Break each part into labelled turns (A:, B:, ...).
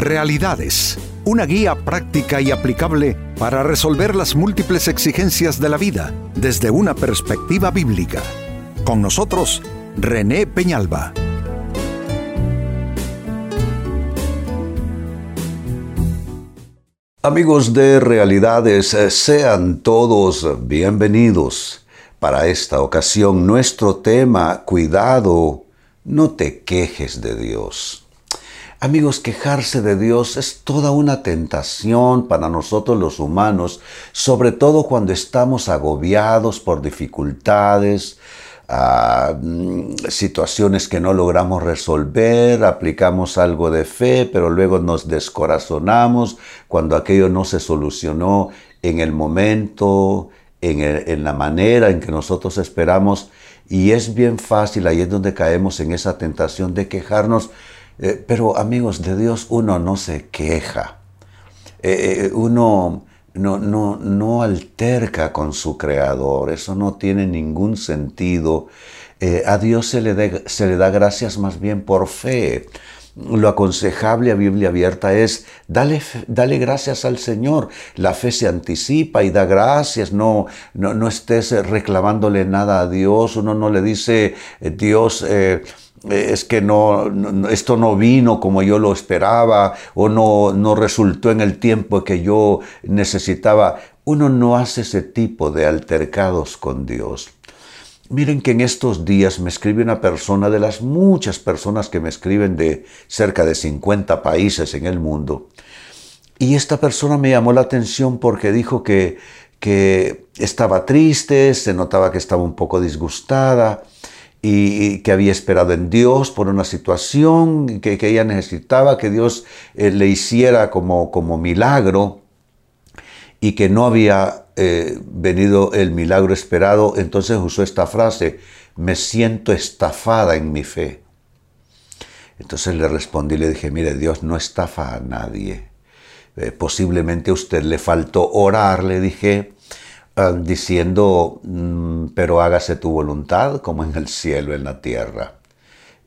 A: Realidades, una guía práctica y aplicable para resolver las múltiples exigencias de la vida desde una perspectiva bíblica. Con nosotros, René Peñalba.
B: Amigos de Realidades, sean todos bienvenidos. Para esta ocasión, nuestro tema, cuidado, no te quejes de Dios. Amigos, quejarse de Dios es toda una tentación para nosotros los humanos, sobre todo cuando estamos agobiados por dificultades, ah, mm, situaciones que no logramos resolver, aplicamos algo de fe, pero luego nos descorazonamos cuando aquello no se solucionó en el momento, en, en la manera en que nosotros esperamos. Y es bien fácil, ahí es donde caemos en esa tentación de quejarnos eh, pero amigos de Dios, uno no se queja. Eh, eh, uno no, no, no, alterca con su creador. Eso no tiene ningún sentido. a Dios se le, se le da gracias más bien por fe. Lo aconsejable a Biblia abierta es dale, dale, gracias al Señor. La fe se anticipa y da gracias. No, no, no estés reclamándole nada a Dios. Uno no le dice, Dios, es que no, esto no vino como yo lo esperaba o no, no resultó en el tiempo que yo necesitaba. Uno no hace ese tipo de altercados con Dios. Miren que en estos días me escribe una persona de las muchas personas que me escriben de cerca de 50 países en el mundo. Y esta persona me llamó la atención porque dijo que, que estaba triste, se notaba que estaba un poco disgustada y que había esperado en Dios por una situación que, que ella necesitaba, que Dios eh, le hiciera como, como milagro y que no había eh, venido el milagro esperado, entonces usó esta frase, me siento estafada en mi fe. Entonces le respondí, le dije, mire, Dios no estafa a nadie. Eh, posiblemente a usted le faltó orar, le dije, diciendo, mm, pero hágase tu voluntad como en el cielo, en la tierra.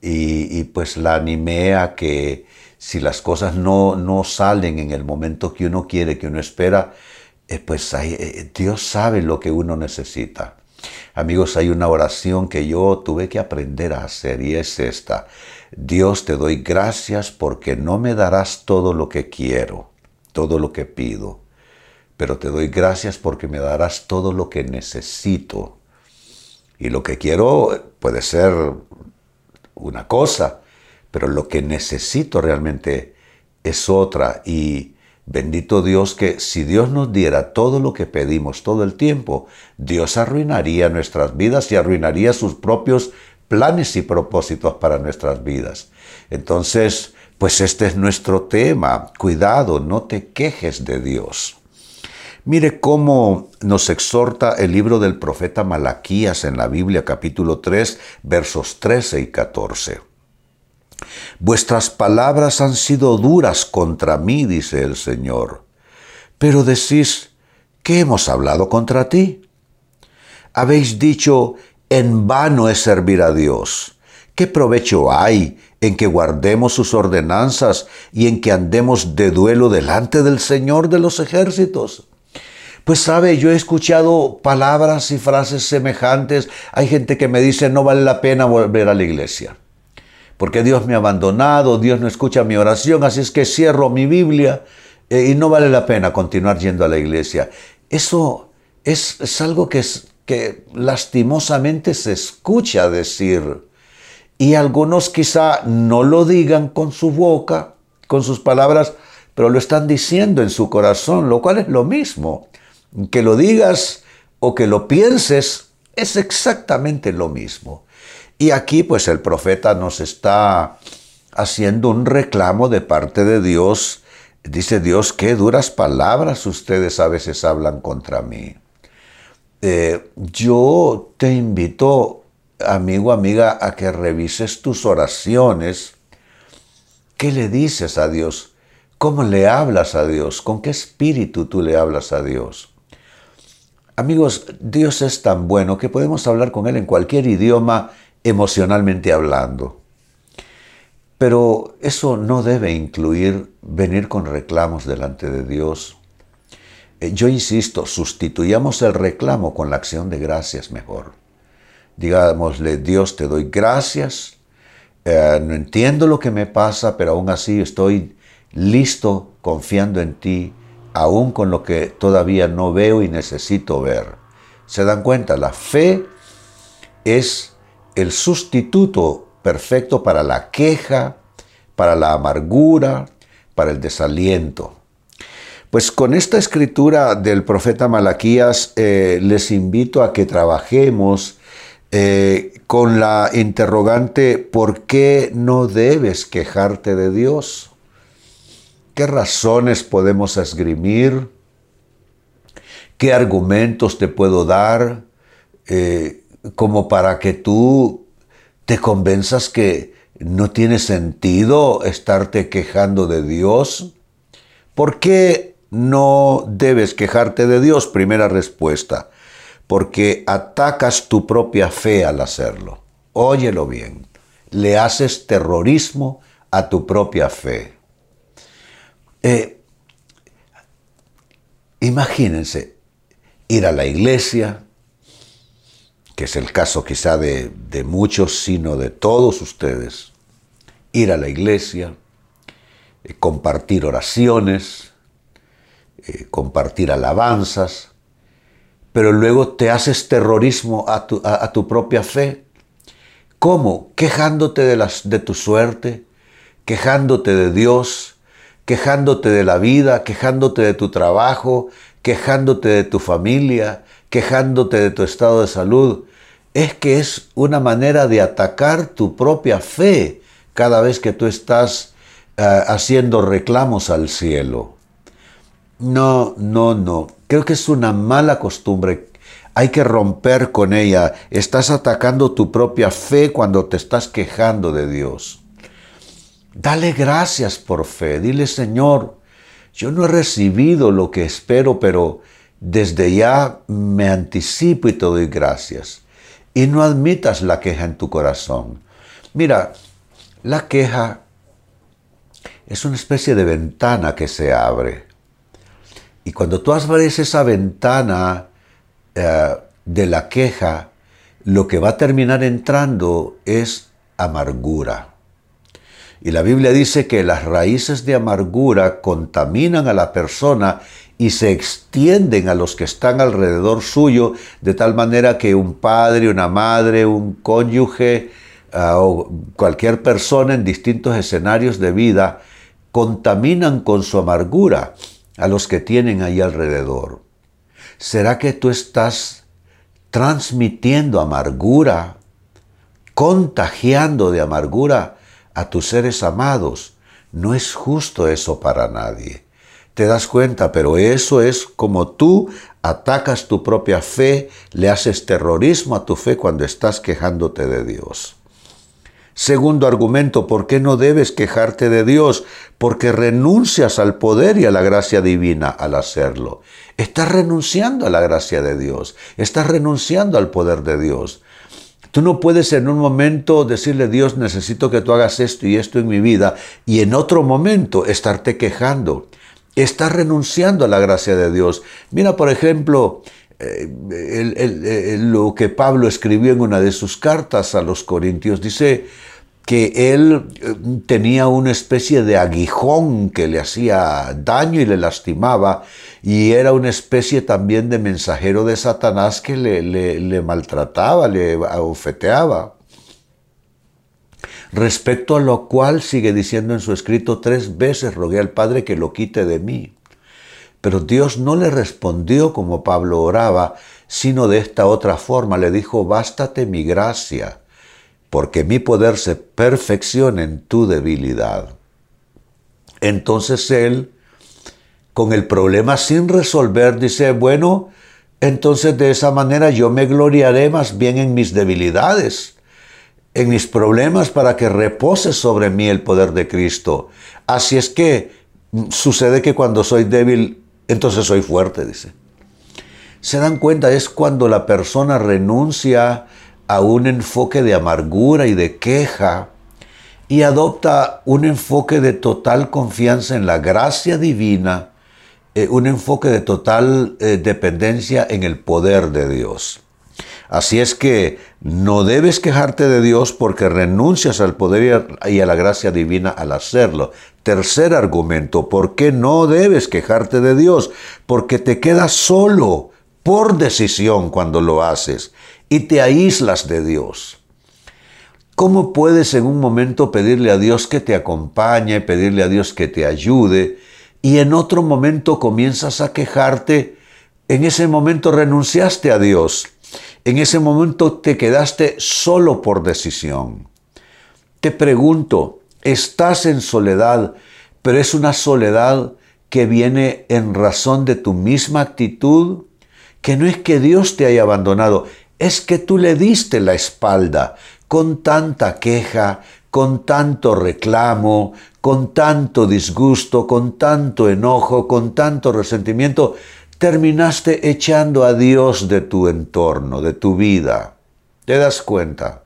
B: Y, pues la animé a que si las cosas no, no salen en el momento que uno quiere, que uno espera, eh, pues eh, Dios sabe lo que uno necesita. Amigos, hay una oración que yo tuve que aprender a hacer y es esta. Dios te doy gracias porque no me darás todo lo que quiero, todo lo que pido pero te doy gracias porque me darás todo lo que necesito. Y lo que quiero puede ser una cosa, pero lo que necesito realmente es otra. Y bendito Dios que si Dios nos diera todo lo que pedimos todo el tiempo, Dios arruinaría nuestras vidas y arruinaría sus propios planes y propósitos para nuestras vidas. Entonces, pues este es nuestro tema. Cuidado, no te quejes de Dios. Mire cómo nos exhorta el libro del profeta Malaquías en la Biblia capítulo 3 versos 13 y 14. Vuestras palabras han sido duras contra mí, dice el Señor. Pero decís, ¿qué hemos hablado contra ti? Habéis dicho, en vano es servir a Dios. ¿Qué provecho hay en que guardemos sus ordenanzas y en que andemos de duelo delante del Señor de los ejércitos? Pues sabe, yo he escuchado palabras y frases semejantes. Hay gente que me dice no vale la pena volver a la iglesia. Porque Dios me ha abandonado, Dios no escucha mi oración, así es que cierro mi Biblia eh, y no vale la pena continuar yendo a la iglesia. Eso es, es algo que, es, que lastimosamente se escucha decir. Y algunos quizá no lo digan con su boca, con sus palabras, pero lo están diciendo en su corazón, lo cual es lo mismo. Que lo digas o que lo pienses es exactamente lo mismo. Y aquí pues el profeta nos está haciendo un reclamo de parte de Dios. Dice Dios, qué duras palabras ustedes a veces hablan contra mí. Eh, yo te invito, amigo, amiga, a que revises tus oraciones. ¿Qué le dices a Dios? ¿Cómo le hablas a Dios? ¿Con qué espíritu tú le hablas a Dios? Amigos, Dios es tan bueno que podemos hablar con Él en cualquier idioma emocionalmente hablando. Pero eso no debe incluir venir con reclamos delante de Dios. Eh, yo insisto, sustituyamos el reclamo con la acción de gracias mejor. Digámosle, Dios te doy gracias, eh, no entiendo lo que me pasa, pero aún así estoy listo confiando en ti, aún con lo que todavía no veo y necesito ver. ¿Se dan cuenta? La fe es el sustituto perfecto para la queja, para la amargura, para el desaliento. Pues con esta escritura del profeta Malaquías eh, les invito a que trabajemos eh, con la interrogante ¿por qué no debes quejarte de Dios? ¿Qué razones podemos esgrimir? ¿Qué argumentos te puedo dar eh, como para que tú te convenzas que no tiene sentido estarte quejando de Dios? ¿Por qué no debes quejarte de Dios? Primera respuesta, porque atacas tu propia fe al hacerlo. Óyelo bien, le haces terrorismo a tu propia fe. Eh, imagínense ir a la iglesia, que es el caso quizá de, muchos, sino de todos ustedes, ir a la iglesia, eh, compartir oraciones, eh, compartir alabanzas, pero luego te haces terrorismo a tu, propia fe. ¿Cómo? Quejándote de tu suerte, quejándote de Dios, quejándote de la vida, quejándote de tu trabajo, quejándote de tu familia, quejándote de tu estado de salud, es que es una manera de atacar tu propia fe cada vez que tú estás eh, haciendo reclamos al cielo. No, no, no. Creo que es una mala costumbre. Hay que romper con ella. Estás atacando tu propia fe cuando te estás quejando de Dios. Dale gracias por fe. Dile, Señor, yo no he recibido lo que espero, pero desde ya me anticipo y te doy gracias. Y no admitas la queja en tu corazón. Mira, la queja es una especie de ventana que se abre. Y cuando tú abres esa ventana eh, de la queja, lo que va a terminar entrando es amargura. Y la Biblia dice que las raíces de amargura contaminan a la persona y se extienden a los que están alrededor suyo, de tal manera que un padre, una madre, un cónyuge ah, o cualquier persona en distintos escenarios de vida contaminan con su amargura a los que tienen ahí alrededor. ¿Será que tú estás transmitiendo amargura, contagiando de amargura a tus seres amados? No es justo eso para nadie te das cuenta, pero eso es como tú atacas tu propia fe, le haces terrorismo a tu fe cuando estás quejándote de Dios. Segundo argumento, ¿por qué no debes quejarte de Dios? Porque renuncias al poder y a la gracia divina al hacerlo. Estás renunciando a la gracia de Dios, estás renunciando al poder de Dios. Tú no puedes en un momento decirle, Dios, necesito que tú hagas esto y esto en mi vida, y en otro momento estarte quejando está renunciando a la gracia de Dios. Mira, por ejemplo, eh, lo que Pablo escribió en una de sus cartas a los Corintios. Dice que él eh, tenía una especie de aguijón que le hacía daño y le lastimaba, y era una especie también de mensajero de Satanás que le, le maltrataba, le abofeteaba respecto a lo cual sigue diciendo en su escrito tres veces rogué al Padre que lo quite de mí. Pero Dios no le respondió como Pablo oraba, sino de esta otra forma, le dijo, bástate mi gracia, porque mi poder se perfecciona en tu debilidad. Entonces él, con el problema sin resolver, dice, bueno, entonces de esa manera yo me gloriaré más bien en mis debilidades en mis problemas para que repose sobre mí el poder de Cristo. Así es que mm, sucede que cuando soy débil, entonces soy fuerte, dice. Se dan cuenta, es cuando la persona renuncia a un enfoque de amargura y de queja y adopta un enfoque de total confianza en la gracia divina, eh, un enfoque de total eh, dependencia en el poder de Dios. Así es que no debes quejarte de Dios porque renuncias al poder y a la gracia divina al hacerlo. Tercer argumento, ¿por qué no debes quejarte de Dios? Porque te quedas solo por decisión cuando lo haces y te aíslas de Dios. ¿Cómo puedes en un momento pedirle a Dios que te acompañe, pedirle a Dios que te ayude y en otro momento comienzas a quejarte? En ese momento renunciaste a Dios. En ese momento te quedaste solo por decisión. Te pregunto, estás en soledad, pero es una soledad que viene en razón de tu misma actitud, que no es que Dios te haya abandonado, es que tú le diste la espalda con tanta queja, con tanto reclamo, con tanto disgusto, con tanto enojo, con tanto resentimiento, terminaste echando a Dios de tu entorno, de tu vida. ¿Te das cuenta?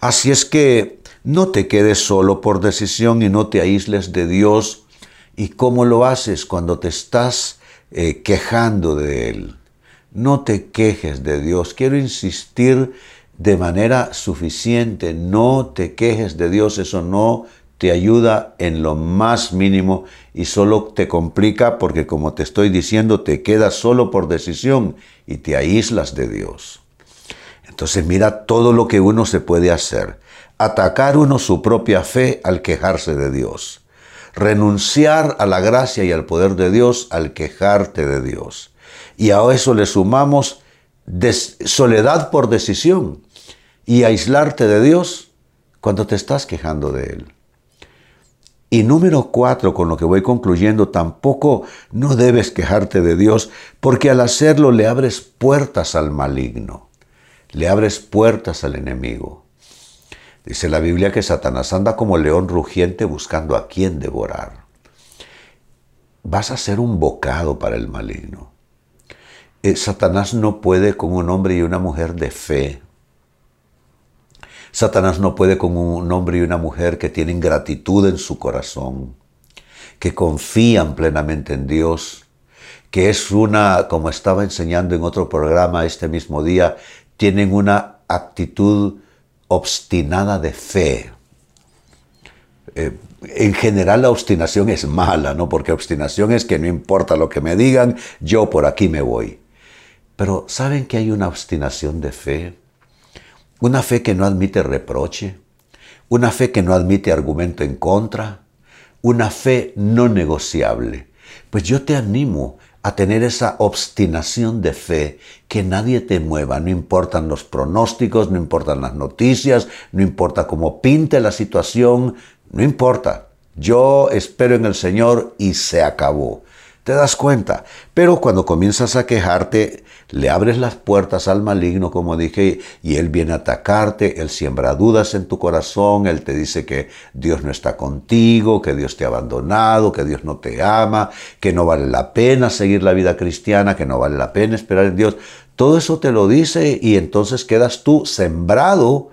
B: Así es que no te quedes solo por decisión y no te aísles de Dios. ¿Y cómo lo haces cuando te estás eh, quejando de Él? No te quejes de Dios. Quiero insistir de manera suficiente. No te quejes de Dios. Eso no te ayuda en lo más mínimo y solo te complica porque como te estoy diciendo te quedas solo por decisión y te aíslas de Dios. Entonces mira todo lo que uno se puede hacer. Atacar uno su propia fe al quejarse de Dios. Renunciar a la gracia y al poder de Dios al quejarte de Dios. Y a eso le sumamos soledad por decisión y aislarte de Dios cuando te estás quejando de Él. Y número cuatro, con lo que voy concluyendo, tampoco no debes quejarte de Dios, porque al hacerlo le abres puertas al maligno, le abres puertas al enemigo. Dice la Biblia que Satanás anda como león rugiente buscando a quien devorar. Vas a ser un bocado para el maligno. Eh, Satanás no puede con un hombre y una mujer de fe, Satanás no puede con un hombre y una mujer que tienen gratitud en su corazón, que confían plenamente en Dios, que es una, como estaba enseñando en otro programa este mismo día, tienen una actitud obstinada de fe. Eh, en general la obstinación es mala, ¿no? Porque obstinación es que no importa lo que me digan, yo por aquí me voy. Pero ¿saben que hay una obstinación de fe? Una fe que no admite reproche, una fe que no admite argumento en contra, una fe no negociable. Pues yo te animo a tener esa obstinación de fe, que nadie te mueva, no importan los pronósticos, no importan las noticias, no importa cómo pinte la situación, no importa. Yo espero en el Señor y se acabó te das cuenta. Pero cuando comienzas a quejarte, le abres las puertas al maligno, como dije, y él viene a atacarte, él siembra dudas en tu corazón, él te dice que Dios no está contigo, que Dios te ha abandonado, que Dios no te ama, que no vale la pena seguir la vida cristiana, que no vale la pena esperar en Dios. Todo eso te lo dice y entonces quedas tú sembrado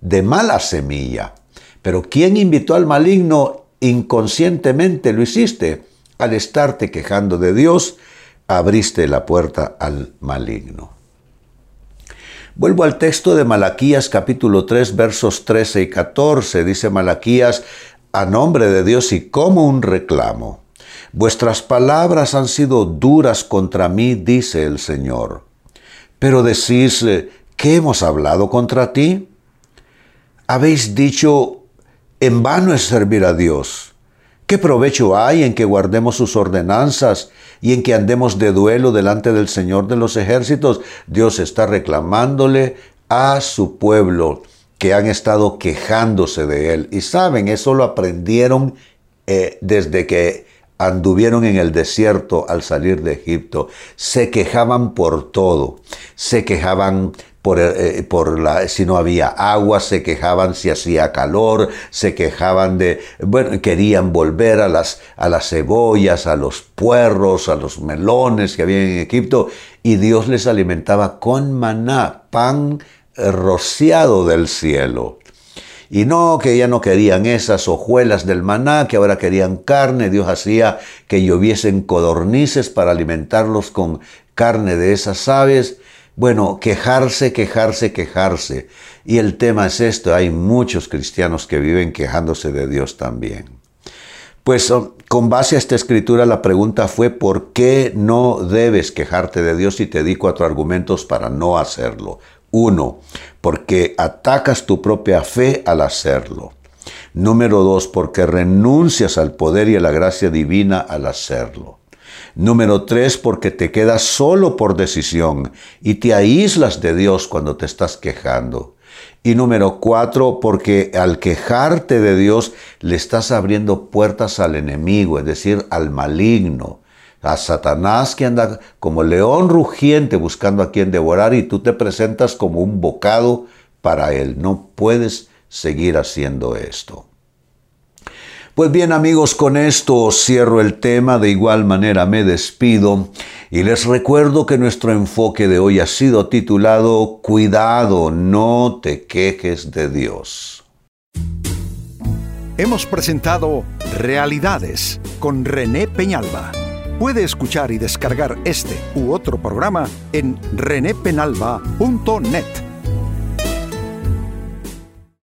B: de mala semilla. Pero ¿quién invitó al maligno? Inconscientemente lo hiciste al estarte quejando de Dios, abriste la puerta al maligno. Vuelvo al texto de Malaquías capítulo 3 versos 13 y 14. Dice Malaquías, a nombre de Dios y como un reclamo. Vuestras palabras han sido duras contra mí, dice el Señor. Pero decís, ¿qué hemos hablado contra ti? Habéis dicho, en vano es servir a Dios. ¿Qué provecho hay en que guardemos sus ordenanzas y en que andemos de duelo delante del Señor de los ejércitos? Dios está reclamándole a su pueblo que han estado quejándose de él. Y saben, eso lo aprendieron eh, desde que anduvieron en el desierto al salir de Egipto. Se quejaban por todo. Se quejaban por, eh, por, la, si no había agua, se quejaban si hacía calor, se quejaban de, bueno, querían volver a las, a las cebollas, a los puerros, a los melones que había en Egipto, y Dios les alimentaba con maná, pan rociado del cielo. Y no, que ya no querían esas hojuelas del maná, que ahora querían carne. Dios hacía que lloviesen codornices para alimentarlos con carne de esas aves. Bueno, quejarse, quejarse, quejarse. Y el tema es esto, hay muchos cristianos que viven quejándose de Dios también. Pues oh, con base a esta escritura la pregunta fue, ¿por qué no debes quejarte de Dios? Y te di cuatro argumentos para no hacerlo. Uno, porque atacas tu propia fe al hacerlo. Número dos, porque renuncias al poder y a la gracia divina al hacerlo. Número tres, porque te quedas solo por decisión y te aíslas de Dios cuando te estás quejando. Y número cuatro, porque al quejarte de Dios le estás abriendo puertas al enemigo, es decir, al maligno, a Satanás que anda como león rugiente buscando a quien devorar y tú te presentas como un bocado para él. No puedes seguir haciendo esto. Pues bien amigos, con esto cierro el tema, de igual manera me despido y les recuerdo que nuestro enfoque de hoy ha sido titulado Cuidado, no te quejes de Dios.
A: Hemos presentado Realidades con René Peñalba. Puede escuchar y descargar este u otro programa en renépenalba.net.